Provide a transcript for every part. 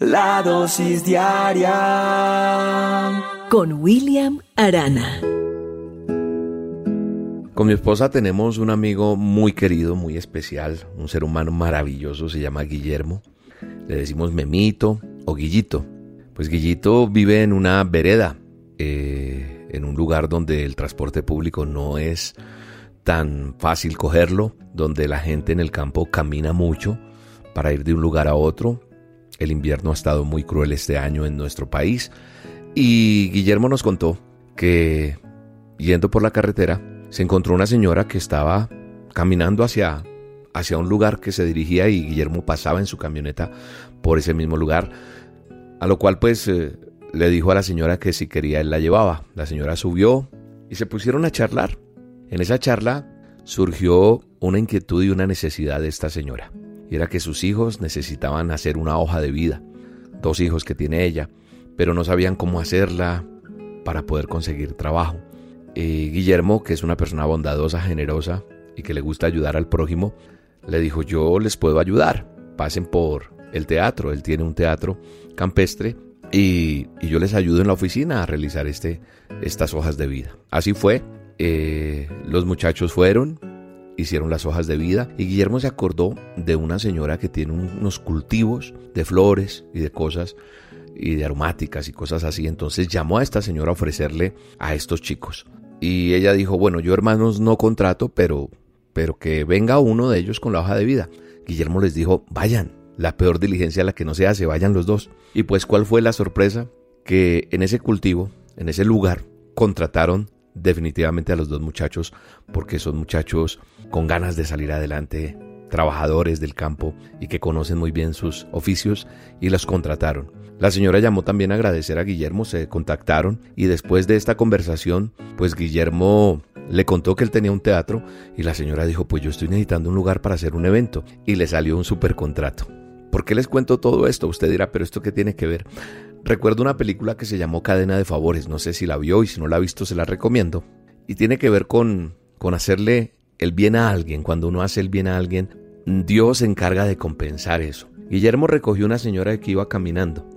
La dosis diaria con William Arana. Con mi esposa tenemos un amigo muy querido, muy especial, un ser humano maravilloso, se llama Guillermo. Le decimos Memito o Guillito. Pues Guillito vive en una vereda, eh, en un lugar donde el transporte público no es tan fácil cogerlo, donde la gente en el campo camina mucho para ir de un lugar a otro el invierno ha estado muy cruel este año en nuestro país y Guillermo nos contó que yendo por la carretera se encontró una señora que estaba caminando hacia, hacia un lugar que se dirigía y Guillermo pasaba en su camioneta por ese mismo lugar, a lo cual pues eh, le dijo a la señora que si quería él la llevaba. La señora subió y se pusieron a charlar. En esa charla surgió una inquietud y una necesidad de esta señora era que sus hijos necesitaban hacer una hoja de vida, dos hijos que tiene ella, pero no sabían cómo hacerla para poder conseguir trabajo. Eh, Guillermo, que es una persona bondadosa, generosa y que le gusta ayudar al prójimo, le dijo yo les puedo ayudar, pasen por el teatro, él tiene un teatro campestre y, yo les ayudo en la oficina a realizar este, estas hojas de vida. Así fue, eh, los muchachos fueron, hicieron las hojas de vida y Guillermo se acordó de una señora que tiene unos cultivos de flores y de cosas y de aromáticas y cosas así. Entonces llamó a esta señora a ofrecerle a estos chicos. Y ella dijo, bueno, yo hermanos no contrato, pero, pero que venga uno de ellos con la hoja de vida. Guillermo les dijo, vayan, la peor diligencia la que no se hace, vayan los dos. Y pues cuál fue la sorpresa? Que en ese cultivo, en ese lugar, contrataron definitivamente a los dos muchachos porque son muchachos con ganas de salir adelante, trabajadores del campo y que conocen muy bien sus oficios y los contrataron. La señora llamó también a agradecer a Guillermo, se contactaron y después de esta conversación, pues Guillermo le contó que él tenía un teatro y la señora dijo, pues yo estoy necesitando un lugar para hacer un evento y le salió un super contrato. ¿Por qué les cuento todo esto? Usted dirá, pero ¿esto qué tiene que ver? Recuerdo una película que se llamó Cadena de Favores, no sé si la vio y si no la ha visto se la recomiendo. Y tiene que ver con, con hacerle el bien a alguien. Cuando uno hace el bien a alguien, Dios se encarga de compensar eso. Guillermo recogió una señora que iba caminando.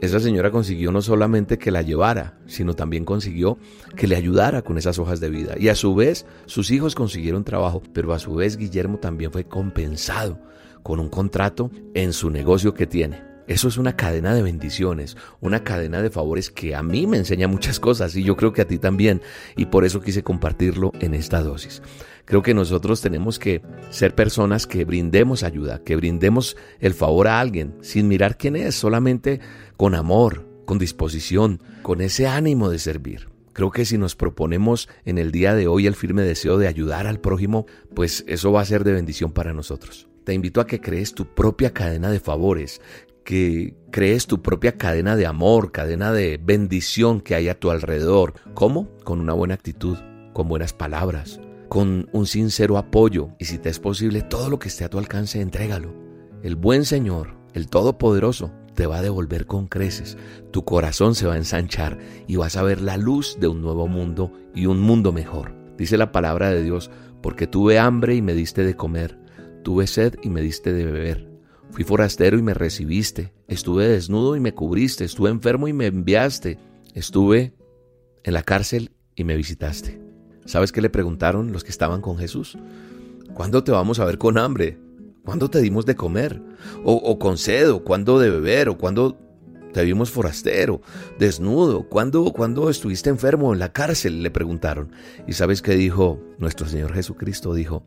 Esa señora consiguió no solamente que la llevara, sino también consiguió que le ayudara con esas hojas de vida. Y a su vez, sus hijos consiguieron trabajo, pero a su vez Guillermo también fue compensado con un contrato en su negocio que tiene. Eso es una cadena de bendiciones, una cadena de favores que a mí me enseña muchas cosas y yo creo que a ti también y por eso quise compartirlo en esta dosis. Creo que nosotros tenemos que ser personas que brindemos ayuda, que brindemos el favor a alguien sin mirar quién es, solamente con amor, con disposición, con ese ánimo de servir. Creo que si nos proponemos en el día de hoy el firme deseo de ayudar al prójimo, pues eso va a ser de bendición para nosotros. Te invito a que crees tu propia cadena de favores, que crees tu propia cadena de amor, cadena de bendición que hay a tu alrededor. ¿Cómo? Con una buena actitud, con buenas palabras, con un sincero apoyo y si te es posible todo lo que esté a tu alcance, entrégalo. El buen Señor, el Todopoderoso, te va a devolver con creces, tu corazón se va a ensanchar y vas a ver la luz de un nuevo mundo y un mundo mejor. Dice la palabra de Dios, porque tuve hambre y me diste de comer, tuve sed y me diste de beber Fui forastero y me recibiste. Estuve desnudo y me cubriste. Estuve enfermo y me enviaste. Estuve en la cárcel y me visitaste. ¿Sabes qué le preguntaron los que estaban con Jesús? ¿Cuándo te vamos a ver con hambre? ¿Cuándo te dimos de comer? ¿O, con sed? ¿O cuándo de beber? ¿O cuándo te vimos forastero, desnudo? ¿Cuándo, ¿Cuándo estuviste enfermo en la cárcel? Le preguntaron. ¿Y sabes qué dijo nuestro Señor Jesucristo? Dijo,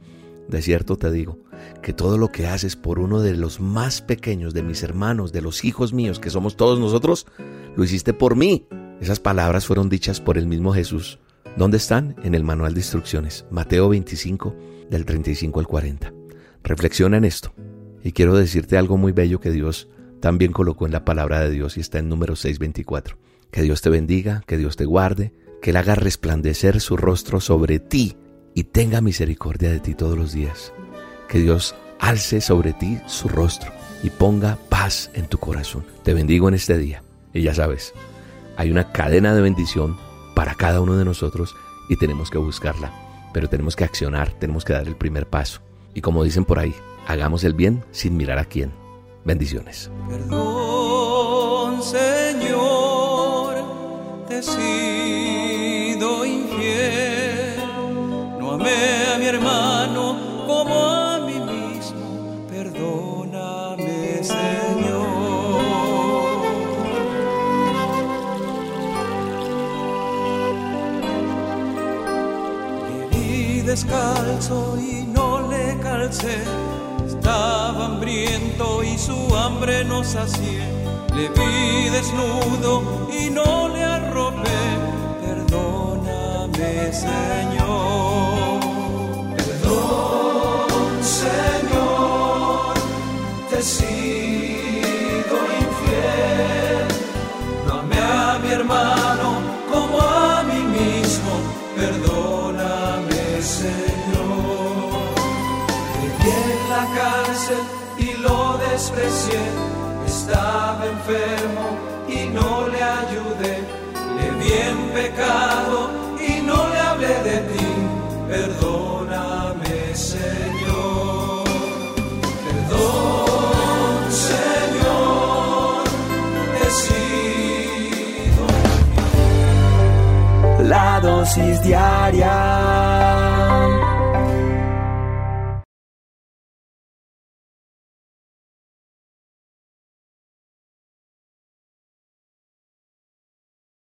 de cierto te digo, que todo lo que haces por uno de los más pequeños de mis hermanos, de los hijos míos, que somos todos nosotros, lo hiciste por mí. Esas palabras fueron dichas por el mismo Jesús. ¿Dónde están? En el manual de instrucciones, Mateo 25, del 35 al 40. Reflexiona en esto. Y quiero decirte algo muy bello que Dios también colocó en la palabra de Dios y está en número 624. Que Dios te bendiga, que Dios te guarde, que Él haga resplandecer su rostro sobre ti y tenga misericordia de ti todos los días. Que Dios alce sobre ti su rostro y ponga paz en tu corazón. Te bendigo en este día. Y ya sabes, hay una cadena de bendición para cada uno de nosotros y tenemos que buscarla. Pero tenemos que accionar, tenemos que dar el primer paso. Y como dicen por ahí, hagamos el bien sin mirar a quién. Bendiciones. Perdón Señor, te A mi hermano como a mí mismo. Perdóname, Señor. Y descalzo y no le calcé. Estaba hambriento y su hambre no sacié. Le vi desnudo y no le arropé. Perdóname, Señor. Sido infiel. No a mi hermano como a mí mismo. Perdóname, Señor. Viví en la cárcel y lo desprecié. Estaba enfermo y no le ayudé. Le vi en pecado dosis diaria